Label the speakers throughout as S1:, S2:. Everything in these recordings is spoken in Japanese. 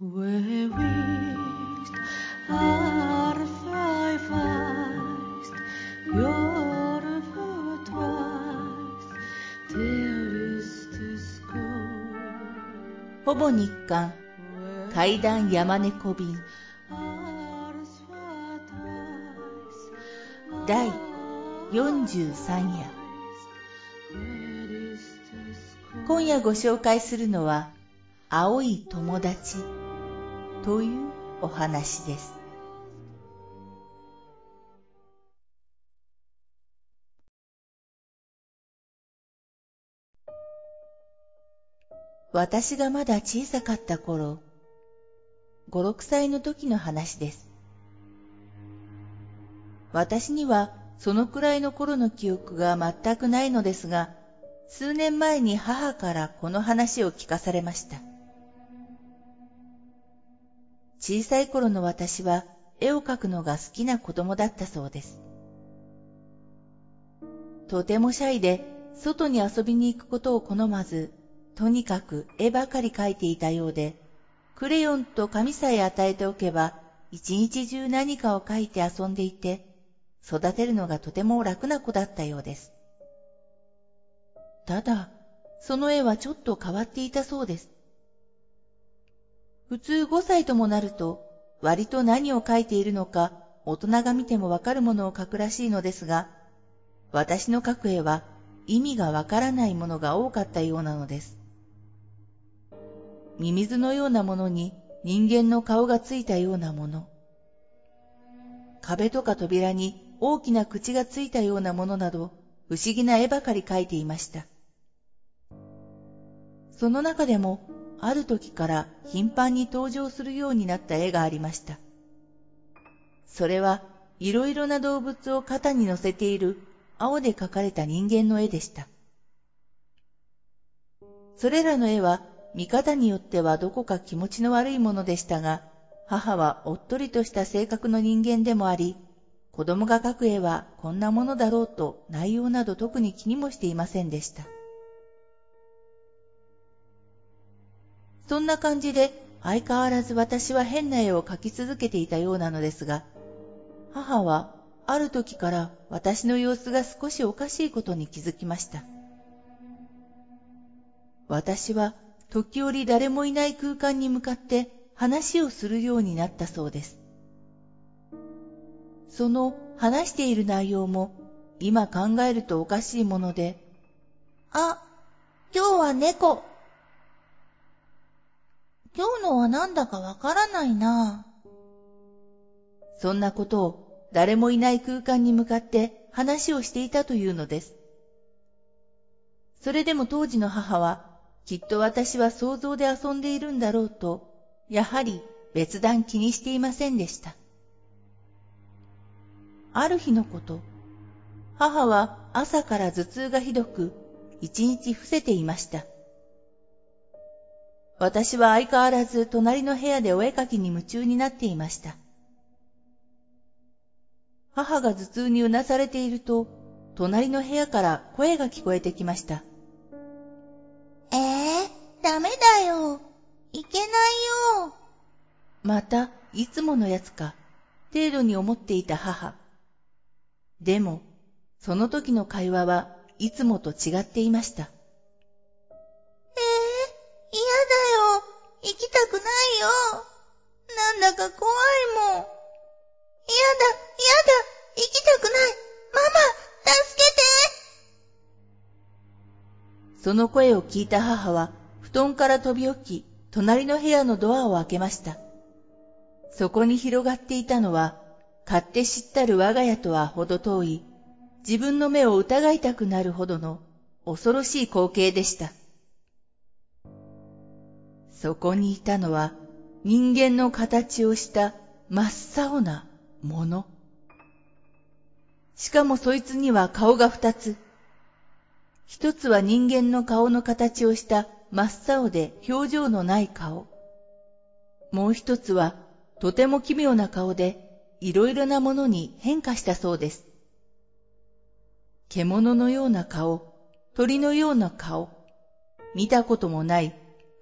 S1: ほぼ日刊階段山猫便第43夜?今夜ご紹介するのは青い友達というお話です私がまだ小さかった頃5、6歳の時の話です私にはそのくらいの頃の記憶が全くないのですが数年前に母からこの話を聞かされました。小さい頃の私は絵を描くのが好きな子供だったそうです。とてもシャイで外に遊びに行くことを好まず、とにかく絵ばかり描いていたようで、クレヨンと紙さえ与えておけば一日中何かを描いて遊んでいて、育てるのがとても楽な子だったようです。ただ、その絵はちょっと変わっていたそうです。普通5歳ともなると、割と何を描いているのか、大人が見てもわかるものを描くらしいのですが、私の描く絵は意味がわからないものが多かったようなのです。ミミズのようなものに人間の顔がついたようなもの。壁とか扉に大きな口がついたようなものなど、不思議な絵ばかり描いていました。その中でも、ある時から頻繁に登場するようになった絵がありました。それは、いろいろな動物を肩に乗せている青で描かれた人間の絵でした。それらの絵は、見方によってはどこか気持ちの悪いものでしたが、母はおっとりとした性格の人間でもあり、子供が描く絵はこんなものだろうと内容など特に気にもしていませんでした。そんな感じで相変わらず私は変な絵を描き続けていたようなのですが、母はある時から私の様子が少しおかしいことに気づきました。私は時折誰もいない空間に向かって話をするようになったそうです。その話している内容も今考えるとおかしいもので、あ、今日は猫。今日のはなんだかわからないな。そんなことを誰もいない空間に向かって話をしていたというのです。それでも当時の母は、きっと私は想像で遊んでいるんだろうと、やはり別段気にしていませんでした。ある日のこと、母は朝から頭痛がひどく、一日伏せていました。私は相変わらず隣の部屋でお絵描きに夢中になっていました。母が頭痛にうなされていると、隣の部屋から声が聞こえてきました。
S2: えー、ダメだよ。いけないよ。
S1: また、いつものやつか、程度に思っていた母。でも、その時の会話はいつもと違っていました。
S2: な。んだか怖いもん。嫌だ、嫌だ。行きたくない。ママ、助けて。
S1: その声を聞いた母は、布団から飛び起き、隣の部屋のドアを開けました。そこに広がっていたのは、勝手知ったる我が家とはほど遠い、自分の目を疑いたくなるほどの恐ろしい光景でした。そこにいたのは、人間の形をした真っ青なもの。しかもそいつには顔が二つ。一つは人間の顔の形をした真っ青で表情のない顔。もう一つはとても奇妙な顔でいろいろなものに変化したそうです。獣のような顔、鳥のような顔、見たこともない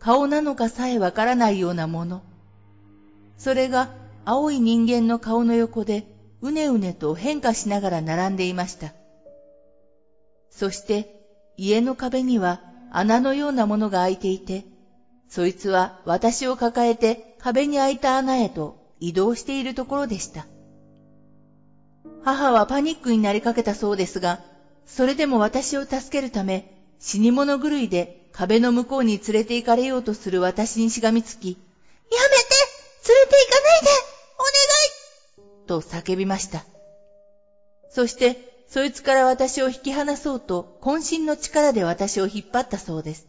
S1: 顔なのかさえわからないようなもの。それが青い人間の顔の横でうねうねと変化しながら並んでいました。そして家の壁には穴のようなものが開いていて、そいつは私を抱えて壁に開いた穴へと移動しているところでした。母はパニックになりかけたそうですが、それでも私を助けるため、死に物狂いで壁の向こうに連れて行かれようとする私にしがみつき、やめて連れて行かないでお願いと叫びました。そして、そいつから私を引き離そうと、渾身の力で私を引っ張ったそうです。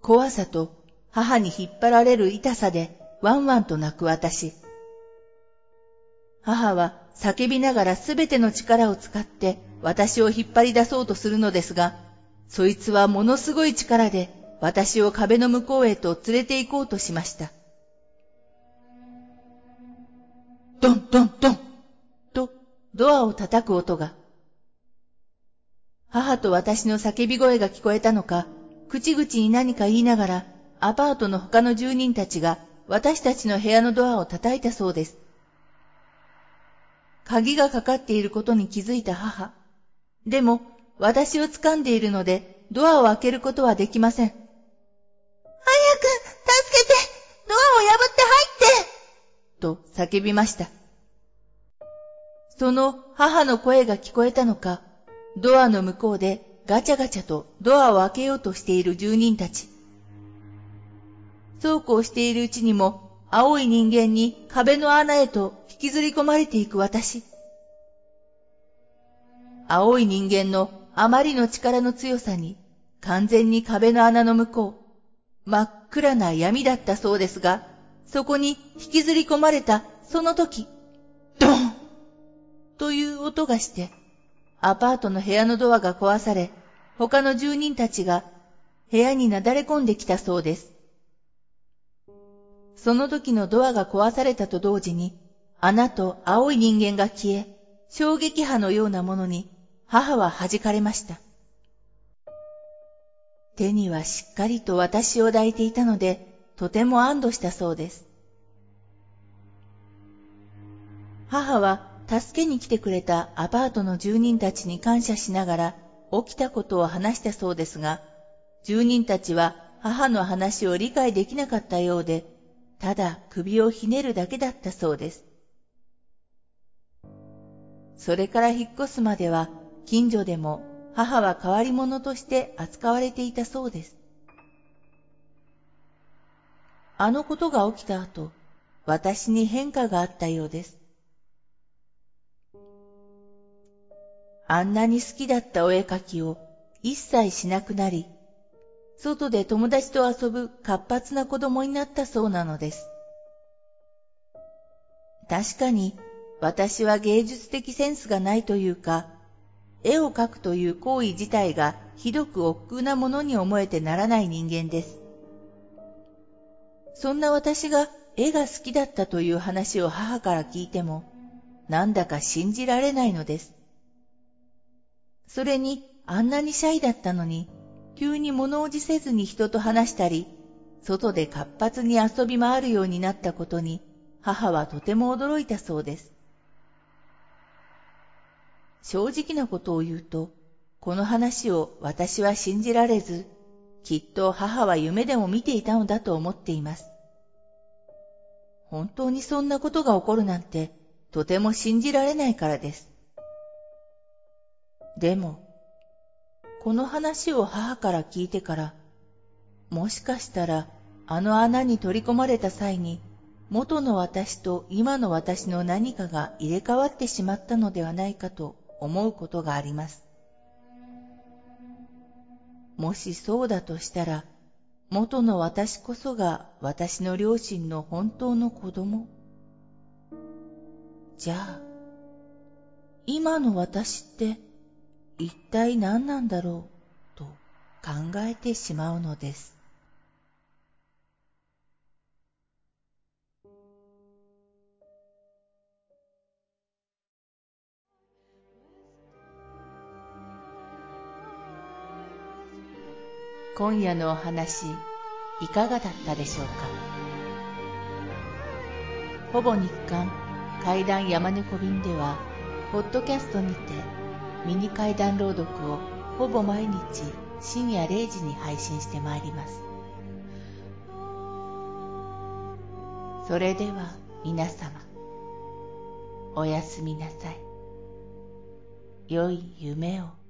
S1: 怖さと母に引っ張られる痛さで、ワンワンと泣く私。母は叫びながらすべての力を使って私を引っ張り出そうとするのですが、そいつはものすごい力で私を壁の向こうへと連れて行こうとしました。ドンドンドンとドアを叩く音が。母と私の叫び声が聞こえたのか、口々に何か言いながら、アパートの他の住人たちが私たちの部屋のドアを叩いたそうです。鍵がかかっていることに気づいた母。でも、私を掴んでいるので、ドアを開けることはできません。早く、助けてドアを破って入ってと叫びました。その母の声が聞こえたのか、ドアの向こうでガチャガチャとドアを開けようとしている住人たち。そうこうしているうちにも、青い人間に壁の穴へと引きずり込まれていく私。青い人間のあまりの力の強さに、完全に壁の穴の向こう、真っ暗な闇だったそうですが、そこに引きずり込まれたその時、ドンという音がして、アパートの部屋のドアが壊され、他の住人たちが部屋になだれ込んできたそうです。その時のドアが壊されたと同時に、穴と青い人間が消え、衝撃波のようなものに母は弾かれました。手にはしっかりと私を抱いていたので、とても安堵したそうです。母は助けに来てくれたアパートの住人たちに感謝しながら起きたことを話したそうですが、住人たちは母の話を理解できなかったようで、ただ首をひねるだけだったそうです。それから引っ越すまでは、近所でも母は変わり者として扱われていたそうです。あのことが起きた後、私に変化があったようです。あんなに好きだったお絵かきを一切しなくなり、外で友達と遊ぶ活発な子供になったそうなのです。確かに私は芸術的センスがないというか、絵を描くという行為自体がひどく億劫なものに思えてならない人間です。そんな私が絵が好きだったという話を母から聞いても、なんだか信じられないのです。それに、あんなにシャイだったのに、急に物おじせずに人と話したり、外で活発に遊び回るようになったことに、母はとても驚いたそうです。正直なことを言うと、この話を私は信じられず、きっと母は夢でも見ていたのだと思っています。本当にそんなことが起こるなんて、とても信じられないからです。でも、この話を母から聞いてから、もしかしたらあの穴に取り込まれた際に、元の私と今の私の何かが入れ替わってしまったのではないかと思うことがあります。もしそうだとしたら、元の私こそが私の両親の本当の子供？じゃあ、今の私って一体何なんだろうと考えてしまうのです。今夜のお話いかがだったでしょうか？ほぼ日刊怪談山猫便では、ポッドキャストにてミニ怪談朗読をほぼ毎日深夜0時に配信してまいります。それでは皆様、おやすみなさい。良い夢を。